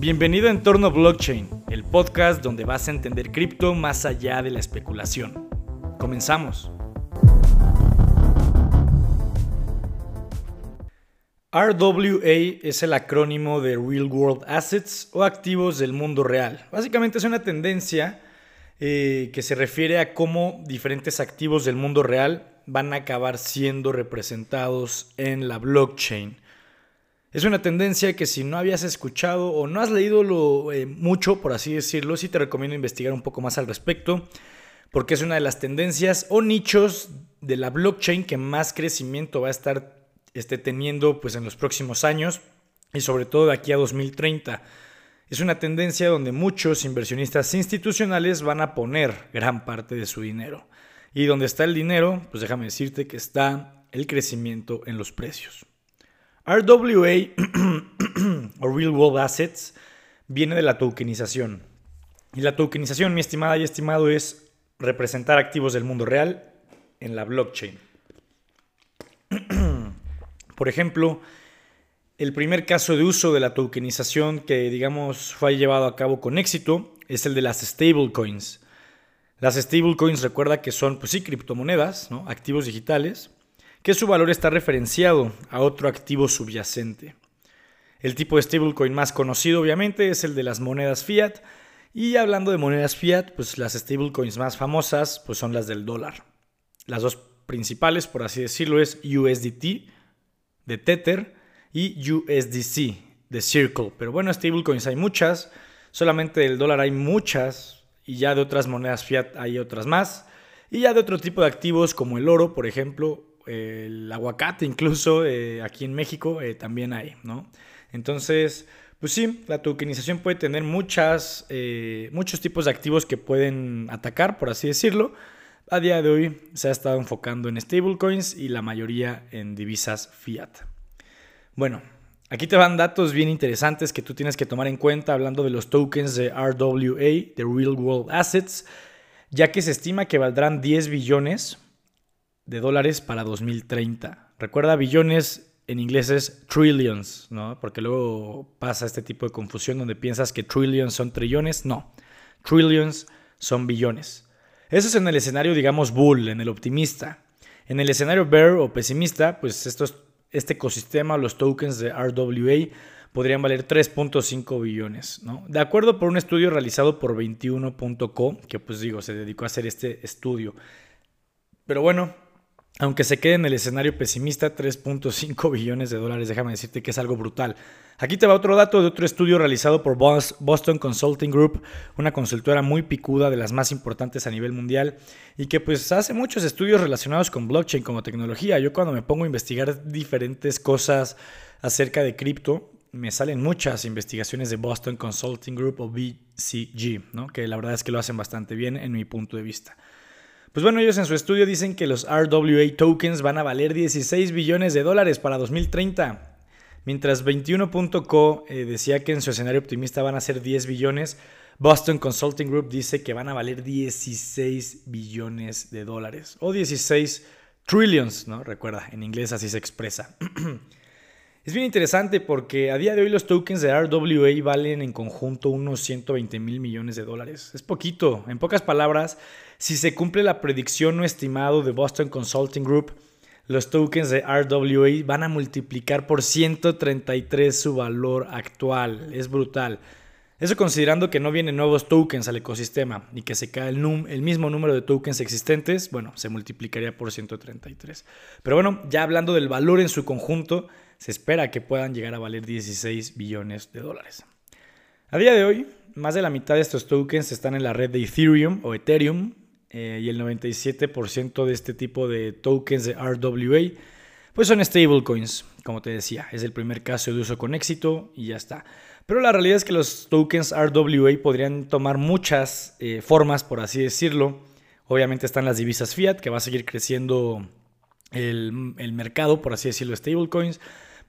Bienvenido a Entorno Blockchain, el podcast donde vas a entender cripto más allá de la especulación. Comenzamos. RWA es el acrónimo de Real World Assets o activos del mundo real. Básicamente es una tendencia eh, que se refiere a cómo diferentes activos del mundo real van a acabar siendo representados en la blockchain. Es una tendencia que si no habías escuchado o no has leído lo, eh, mucho, por así decirlo, sí te recomiendo investigar un poco más al respecto, porque es una de las tendencias o nichos de la blockchain que más crecimiento va a estar esté teniendo pues, en los próximos años y sobre todo de aquí a 2030. Es una tendencia donde muchos inversionistas institucionales van a poner gran parte de su dinero. Y donde está el dinero, pues déjame decirte que está el crecimiento en los precios. RWA o Real World Assets viene de la tokenización. Y la tokenización, mi estimada y estimado, es representar activos del mundo real en la blockchain. Por ejemplo, el primer caso de uso de la tokenización que, digamos, fue llevado a cabo con éxito es el de las stablecoins. Las stablecoins recuerda que son, pues sí, criptomonedas, ¿no? activos digitales, que su valor está referenciado a otro activo subyacente. El tipo de stablecoin más conocido, obviamente, es el de las monedas fiat. Y hablando de monedas fiat, pues las stablecoins más famosas pues son las del dólar. Las dos principales, por así decirlo, es USDT, de Tether y USDC de Circle. Pero bueno, stablecoins hay muchas, solamente del dólar hay muchas y ya de otras monedas fiat hay otras más. Y ya de otro tipo de activos como el oro, por ejemplo, el aguacate incluso, eh, aquí en México eh, también hay, ¿no? Entonces, pues sí, la tokenización puede tener muchas, eh, muchos tipos de activos que pueden atacar, por así decirlo. A día de hoy se ha estado enfocando en stablecoins y la mayoría en divisas fiat. Bueno, aquí te van datos bien interesantes que tú tienes que tomar en cuenta hablando de los tokens de RWA, de Real World Assets, ya que se estima que valdrán 10 billones de dólares para 2030. Recuerda, billones en inglés es trillions, ¿no? Porque luego pasa este tipo de confusión donde piensas que trillions son trillones. No, trillions son billones. Eso es en el escenario, digamos, bull, en el optimista. En el escenario bear o pesimista, pues este ecosistema, los tokens de RWA, podrían valer 3.5 billones. ¿no? De acuerdo por un estudio realizado por 21.co, que pues digo, se dedicó a hacer este estudio. Pero bueno, aunque se quede en el escenario pesimista, 3.5 billones de dólares, déjame decirte que es algo brutal. Aquí te va otro dato de otro estudio realizado por Boston Consulting Group, una consultora muy picuda de las más importantes a nivel mundial y que pues hace muchos estudios relacionados con blockchain como tecnología. Yo cuando me pongo a investigar diferentes cosas acerca de cripto, me salen muchas investigaciones de Boston Consulting Group o BCG, ¿no? que la verdad es que lo hacen bastante bien en mi punto de vista. Pues bueno, ellos en su estudio dicen que los RWA tokens van a valer 16 billones de dólares para 2030. Mientras 21.co eh, decía que en su escenario optimista van a ser 10 billones, Boston Consulting Group dice que van a valer 16 billones de dólares. O 16 trillions, ¿no? Recuerda, en inglés así se expresa. Es bien interesante porque a día de hoy los tokens de RWA valen en conjunto unos 120 mil millones de dólares. Es poquito. En pocas palabras, si se cumple la predicción o estimado de Boston Consulting Group, los tokens de RWA van a multiplicar por 133 su valor actual. Es brutal. Eso considerando que no vienen nuevos tokens al ecosistema y que se cae el, el, mismo número de tokens existentes, bueno, se multiplicaría por 133. Pero bueno, ya hablando del valor en su conjunto, se espera que puedan llegar a valer 16 billones de dólares. A día de hoy, más de la mitad de estos tokens están en la red de Ethereum o Ethereum eh, y el 97% de este tipo de tokens de RWA pues son stablecoins, como te decía, es el primer caso de uso con éxito y ya está. Pero la realidad es que los tokens RWA podrían tomar muchas eh, formas, por así decirlo. Obviamente están las divisas fiat, que va a seguir creciendo el, el mercado, por así decirlo, stablecoins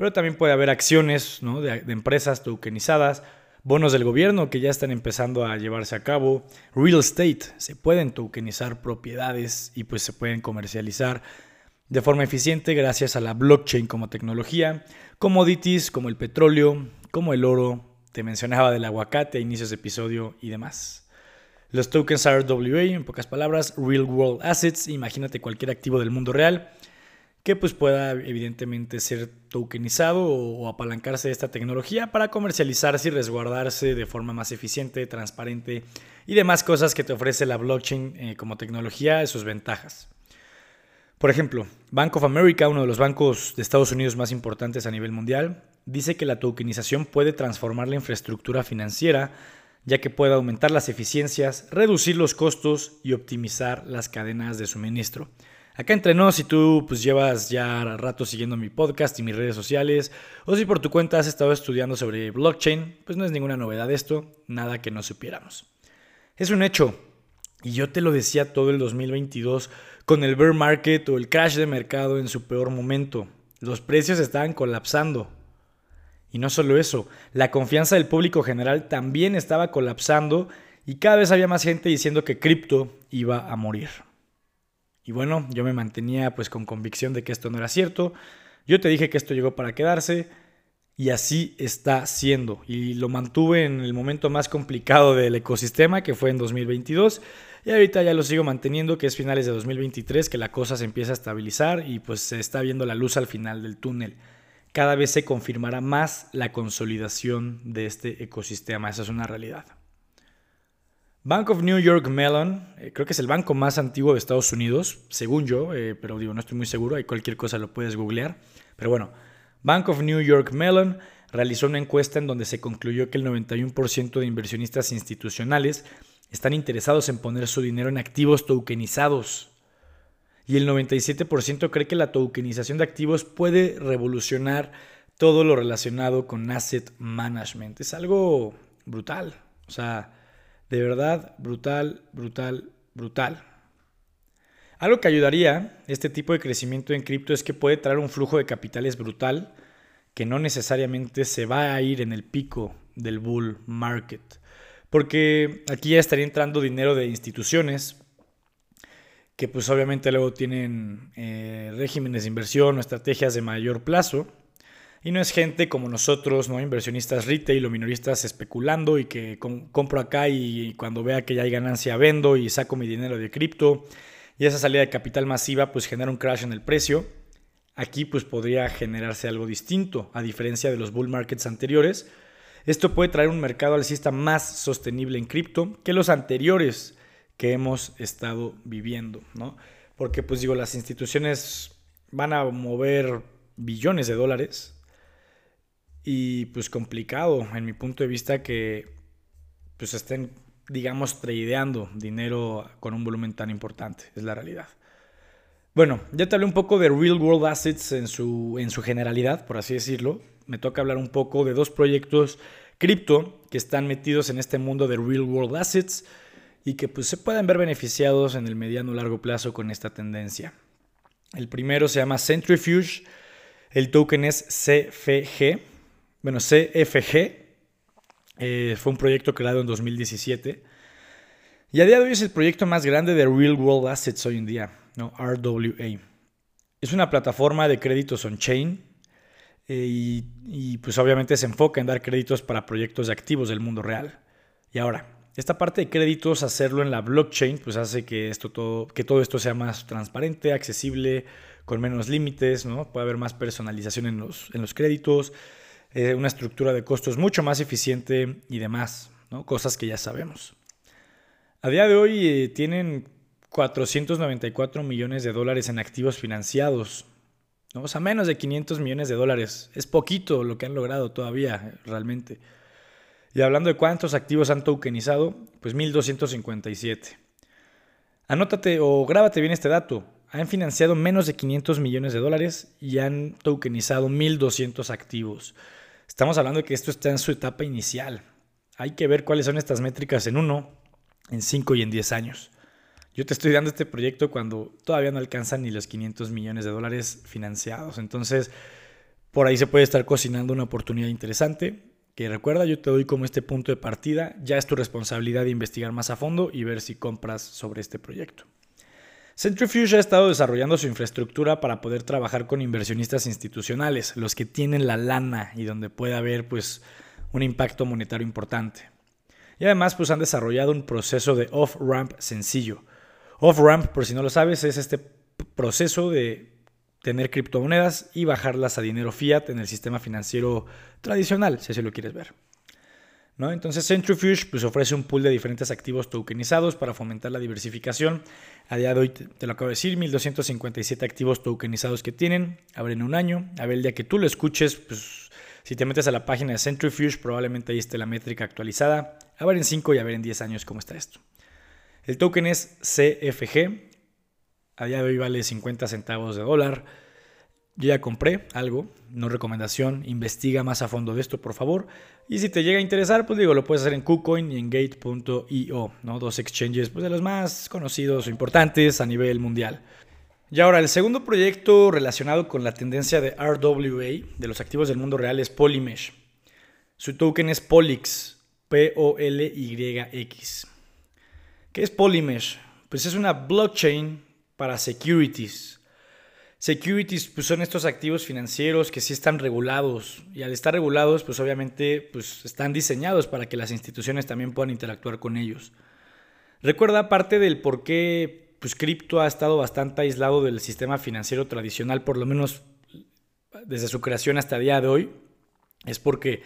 pero también puede haber acciones de, empresas tokenizadas, bonos del gobierno que ya están empezando a llevarse a cabo, real estate, se pueden tokenizar propiedades y pues se pueden comercializar de forma eficiente gracias a la blockchain como tecnología, commodities como el petróleo, como el oro, te mencionaba del aguacate a inicios de episodio y demás. Los tokens RWA, en pocas palabras, Real World Assets, imagínate cualquier activo del mundo real que pues pueda evidentemente ser tokenizado o, apalancarse de esta tecnología para comercializarse y resguardarse de forma más eficiente, transparente y demás cosas que te ofrece la blockchain eh, como tecnología y sus ventajas. Por ejemplo, Bank of America, uno de los bancos de Estados Unidos más importantes a nivel mundial, dice que la tokenización puede transformar la infraestructura financiera ya que puede aumentar las eficiencias, reducir los costos y optimizar las cadenas de suministro. Acá entre nos, si tú pues llevas ya rato siguiendo mi podcast y mis redes sociales, o si por tu cuenta has estado estudiando sobre blockchain, pues no es ninguna novedad esto, nada que no supiéramos. Es un hecho, y yo te lo decía todo el 2022 con el bear market o el crash de mercado en su peor momento. Los precios estaban colapsando. Y no solo eso, la confianza del público general también estaba colapsando y cada vez había más gente diciendo que cripto iba a morir. Y bueno, yo me mantenía pues con convicción de que esto no era cierto. Yo te dije que esto llegó para quedarse y así está siendo. Y lo mantuve en el momento más complicado del ecosistema, que fue en 2022. Y ahorita ya lo sigo manteniendo, que es finales de 2023, que la cosa se empieza a estabilizar y pues se está viendo la luz al final del túnel. Cada vez se confirmará más la consolidación de este ecosistema. Esa es una realidad. Bank of New York Mellon, eh, creo que es el banco más antiguo de Estados Unidos, según yo, eh, pero digo, no estoy muy seguro, hay cualquier cosa lo puedes googlear. Pero bueno, Bank of New York Mellon realizó una encuesta en donde se concluyó que el 91% de inversionistas institucionales están interesados en poner su dinero en activos tokenizados. Y el 97% cree que la tokenización de activos puede revolucionar todo lo relacionado con asset management. Es algo brutal. O sea, de verdad, brutal, brutal, brutal. Algo que ayudaría este tipo de crecimiento en cripto es que puede traer un flujo de capitales brutal que no necesariamente se va a ir en el pico del bull market. Porque aquí ya estaría entrando dinero de instituciones que pues obviamente luego tienen eh, regímenes de inversión o estrategias de mayor plazo y no es gente como nosotros, ¿no? Inversionistas retail o minoristas especulando y que compro acá y cuando vea que ya hay ganancia vendo y saco mi dinero de cripto. Y esa salida de capital masiva pues genera un crash en el precio. Aquí pues podría generarse algo distinto, a diferencia de los bull markets anteriores. Esto puede traer un mercado alcista más sostenible en cripto que los anteriores que hemos estado viviendo, ¿no? Porque pues digo, las instituciones van a mover billones de dólares y pues complicado en mi punto de vista que pues estén digamos tradeando dinero con un volumen tan importante, es la realidad. Bueno, ya te hablé un poco de real world assets en su, en su generalidad, por así decirlo. Me toca hablar un poco de dos proyectos cripto que están metidos en este mundo de real world assets y que pues se pueden ver beneficiados en el mediano largo plazo con esta tendencia. El primero se llama Centrifuge, el token es CFG bueno, CFG eh, fue un proyecto creado en 2017 y a día de hoy es el proyecto más grande de Real World Assets hoy en día, ¿no? RWA. Es una plataforma de créditos on-chain eh, y, pues obviamente se enfoca en dar créditos para proyectos de activos del mundo real. Y ahora, esta parte de créditos, hacerlo en la blockchain, pues hace que, esto todo, que todo esto sea más transparente, accesible, con menos límites, ¿no? Puede haber más personalización en los, en los créditos, eh, una estructura de costos mucho más eficiente y demás, ¿no? cosas que ya sabemos. A día de hoy eh, tienen 494 millones de dólares en activos financiados, ¿no? o sea, menos de 500 millones de dólares. Es poquito lo que han logrado todavía, realmente. Y hablando de cuántos activos han tokenizado, pues 1257. Anótate o grábate bien este dato. Han financiado menos de 500 millones de dólares y han tokenizado 1200 activos. Estamos hablando de que esto está en su etapa inicial. Hay que ver cuáles son estas métricas en uno, en cinco y en diez años. Yo te estoy dando este proyecto cuando todavía no alcanzan ni los 500 millones de dólares financiados. Entonces, por ahí se puede estar cocinando una oportunidad interesante. Que recuerda, yo te doy como este punto de partida. Ya es tu responsabilidad de investigar más a fondo y ver si compras sobre este proyecto. Centrifuge ha estado desarrollando su infraestructura para poder trabajar con inversionistas institucionales, los que tienen la lana y donde puede haber pues un impacto monetario importante. Y además pues han desarrollado un proceso de off-ramp sencillo. Off-ramp, por si no lo sabes, es este proceso de tener criptomonedas y bajarlas a dinero fiat en el sistema financiero tradicional, si así lo quieres ver. ¿No? Entonces Centrifuge pues, ofrece un pool de diferentes activos tokenizados para fomentar la diversificación. A día de hoy, te, lo acabo de decir, 1257 activos tokenizados que tienen, abren un año. A ver, el día que tú lo escuches, pues si te metes a la página de Centrifuge, probablemente ahí esté la métrica actualizada. A ver en 5 y a ver en 10 años cómo está esto. El token es CFG, a día de hoy vale 50 centavos de dólar. Yo ya compré algo, no recomendación, investiga más a fondo de esto, por favor. Y si te llega a interesar, pues digo, lo puedes hacer en KuCoin y en Gate.io, ¿no? Dos exchanges pues, de los más conocidos o importantes a nivel mundial. Y ahora, el segundo proyecto relacionado con la tendencia de RWA, de los activos del mundo real, es Polymesh. Su token es Polix, P-O-L-Y-X. ¿Qué es Polymesh? Pues es una blockchain para securities. Securities pues, son estos activos financieros que sí están regulados y al estar regulados pues obviamente pues, están diseñados para que las instituciones también puedan interactuar con ellos. Recuerda parte del por qué pues, cripto ha estado bastante aislado del sistema financiero tradicional, por lo menos desde su creación hasta el día de hoy, es porque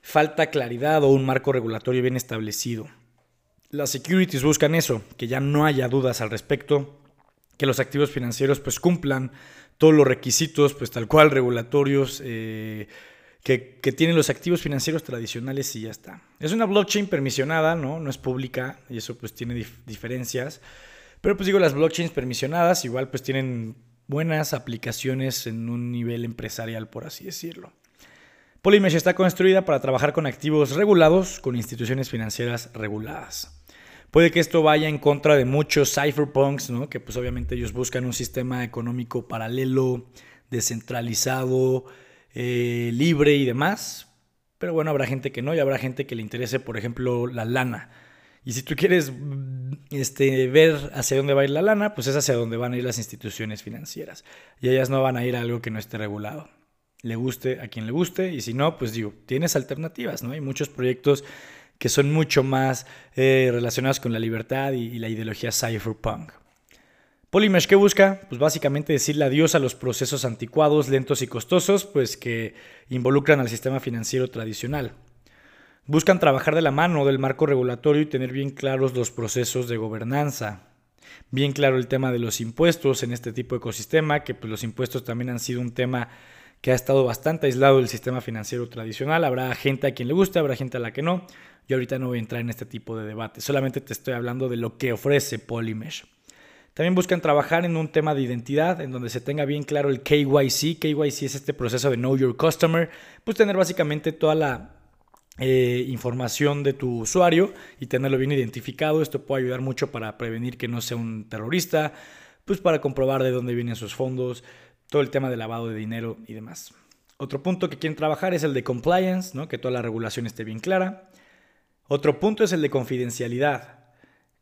falta claridad o un marco regulatorio bien establecido. Las securities buscan eso, que ya no haya dudas al respecto que los activos financieros pues cumplan todos los requisitos, pues tal cual regulatorios eh, que, tienen los activos financieros tradicionales y ya está. Es una blockchain permisionada, ¿no? No es pública y eso pues tiene diferencias. Pero pues digo, las blockchains permisionadas igual pues tienen buenas aplicaciones en un nivel empresarial, por así decirlo. Polymesh está construida para trabajar con activos regulados, con instituciones financieras reguladas. Puede que esto vaya en contra de muchos cypherpunks, ¿no? que pues obviamente ellos buscan un sistema económico paralelo, descentralizado, eh, libre y demás. Pero bueno, habrá gente que no y habrá gente que le interese, por ejemplo, la lana. Y si tú quieres este, ver hacia dónde va a ir la lana, pues es hacia dónde van a ir las instituciones financieras. Y ellas no van a ir a algo que no esté regulado. Le guste a quien le guste y si no, pues digo, tienes alternativas, ¿no? Hay muchos proyectos que son mucho más eh, relacionados con la libertad y, la ideología cypherpunk. Polymesh, ¿qué busca? Pues básicamente decirle adiós a los procesos anticuados, lentos y costosos, pues que involucran al sistema financiero tradicional. Buscan trabajar de la mano del marco regulatorio y tener bien claros los procesos de gobernanza. Bien claro el tema de los impuestos en este tipo de ecosistema, que pues, los impuestos también han sido un tema que ha estado bastante aislado del sistema financiero tradicional. Habrá gente a quien le guste, habrá gente a la que no. Yo ahorita no voy a entrar en este tipo de debate, solamente te estoy hablando de lo que ofrece Polymesh. También buscan trabajar en un tema de identidad, en donde se tenga bien claro el KYC. KYC es este proceso de Know Your Customer, pues tener básicamente toda la eh, información de tu usuario y tenerlo bien identificado. Esto puede ayudar mucho para prevenir que no sea un terrorista, pues para comprobar de dónde vienen sus fondos, todo el tema de lavado de dinero y demás. Otro punto que quieren trabajar es el de compliance, ¿no? que toda la regulación esté bien clara. Otro punto es el de confidencialidad.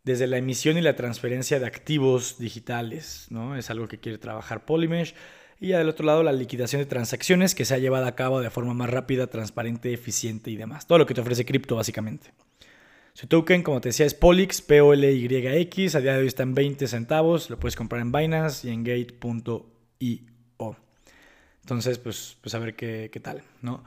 Desde la emisión y la transferencia de activos digitales, ¿no? Es algo que quiere trabajar Polymesh. Y del otro lado, la liquidación de transacciones que se ha llevado a cabo de forma más rápida, transparente, eficiente y demás. Todo lo que te ofrece cripto, básicamente. Su token, como te decía, es Polix, P-O-L-Y-X. A día de hoy está en 20 centavos. Lo puedes comprar en Binance y en Gate.io. Entonces, pues, pues a ver qué, qué tal, ¿no?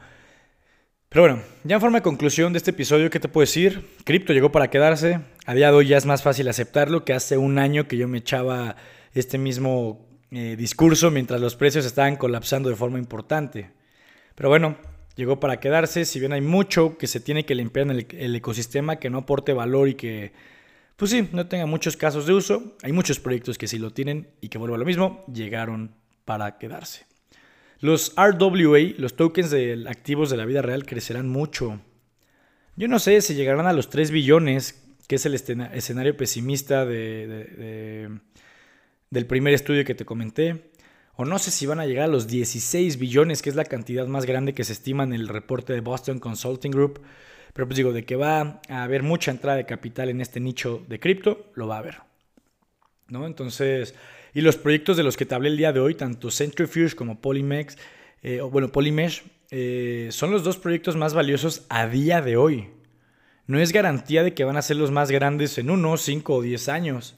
Pero bueno, ya en forma de conclusión de este episodio, ¿qué te puedo decir? Cripto llegó para quedarse. A día de hoy ya es más fácil aceptarlo que hace un año que yo me echaba este mismo eh, discurso mientras los precios estaban colapsando de forma importante. Pero bueno, llegó para quedarse. Si bien hay mucho que se tiene que limpiar en el, el ecosistema que no aporte valor y que, pues sí, no tenga muchos casos de uso, hay muchos proyectos que sí lo tienen y que vuelvo a lo mismo, llegaron para quedarse. Los RWA, los tokens de activos de la vida real, crecerán mucho. Yo no sé si llegarán a los 3 billones, que es el escenario pesimista del primer estudio que te comenté. O no sé si van a llegar a los 16 billones, que es la cantidad más grande que se estima en el reporte de Boston Consulting Group. Pero pues digo, de que va a haber mucha entrada de capital en este nicho de cripto, lo va a haber. ¿No? Entonces, y los proyectos de los que te hablé el día de hoy, tanto Centrifuge como Polymex, eh, bueno, Polymesh, eh, son los dos proyectos más valiosos a día de hoy. No es garantía de que van a ser los más grandes en uno, cinco o diez años.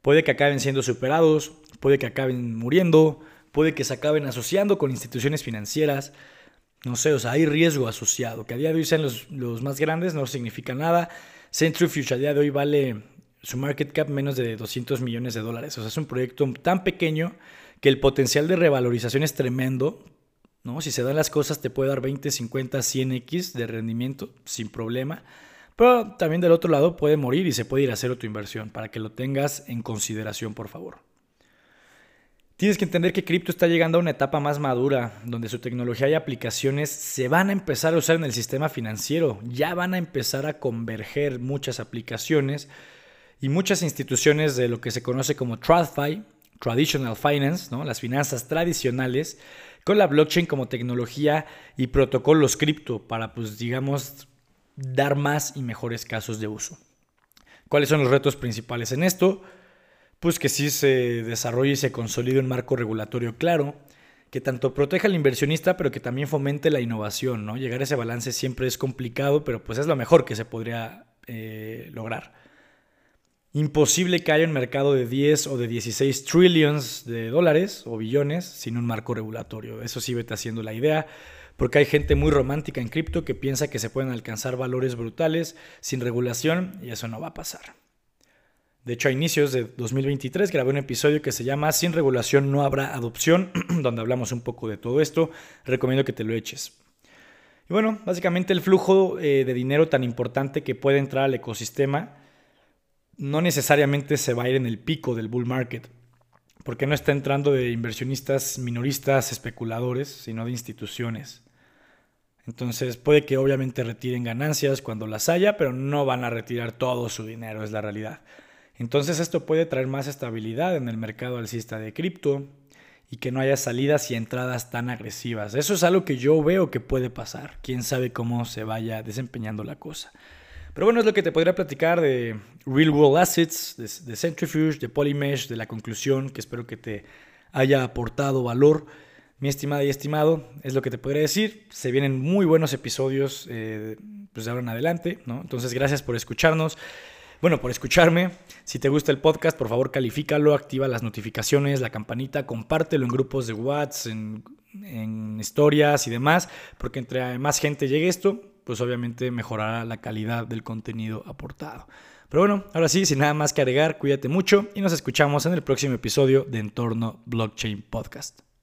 Puede que acaben siendo superados, puede que acaben muriendo, puede que se acaben asociando con instituciones financieras. No sé, o sea, hay riesgo asociado. Que a día de hoy sean los, los más grandes no significa nada. Centrifuge a día de hoy vale su market cap menos de 200 millones de dólares. O sea, es un proyecto tan pequeño que el potencial de revalorización es tremendo. ¿no? Si se dan las cosas, te puede dar 20, 50, 100x de rendimiento sin problema. Pero también del otro lado puede morir y se puede ir a hacer tu inversión para que lo tengas en consideración, por favor. Tienes que entender que cripto está llegando a una etapa más madura, donde su tecnología y aplicaciones se van a empezar a usar en el sistema financiero. Ya van a empezar a converger muchas aplicaciones y muchas instituciones de lo que se conoce como TradFi, Traditional Finance, ¿no? las finanzas tradicionales, con la blockchain como tecnología y protocolos cripto para, pues, digamos, dar más y mejores casos de uso. ¿Cuáles son los retos principales en esto? Pues que sí se desarrolle y se consolide un marco regulatorio claro, que tanto proteja al inversionista, pero que también fomente la innovación, ¿no? Llegar a ese balance siempre es complicado, pero pues es lo mejor que se podría eh, lograr. Imposible que haya un mercado de 10 o de 16 trillions de dólares o billones sin un marco regulatorio. Eso sí vete haciendo la idea, porque hay gente muy romántica en cripto que piensa que se pueden alcanzar valores brutales sin regulación y eso no va a pasar. De hecho, a inicios de 2023 grabé un episodio que se llama Sin regulación no habrá adopción, donde hablamos un poco de todo esto. Recomiendo que te lo eches. Y bueno, básicamente el flujo eh, de dinero tan importante que puede entrar al ecosistema no necesariamente se va a ir en el pico del bull market, porque no está entrando de inversionistas minoristas, especuladores, sino de instituciones. Entonces puede que obviamente retiren ganancias cuando las haya, pero no van a retirar todo su dinero, es la realidad. Entonces esto puede traer más estabilidad en el mercado alcista de cripto y que no haya salidas y entradas tan agresivas. Eso es algo que yo veo que puede pasar. Quién sabe cómo se vaya desempeñando la cosa. Pero bueno, es lo que te podría platicar de Real World Assets, de, Centrifuge, de Polymesh, de la conclusión, que espero que te haya aportado valor. Mi estimada y estimado, es lo que te podría decir. Se vienen muy buenos episodios eh, pues de ahora en adelante, ¿no? Entonces, gracias por escucharnos. Bueno, por escucharme. Si te gusta el podcast, por favor califícalo, activa las notificaciones, la campanita, compártelo en grupos de WhatsApp, en, en historias y demás, porque entre más gente llegue esto, pues obviamente mejorará la calidad del contenido aportado. Pero bueno, ahora sí, sin nada más que agregar, cuídate mucho y nos escuchamos en el próximo episodio de Entorno Blockchain Podcast.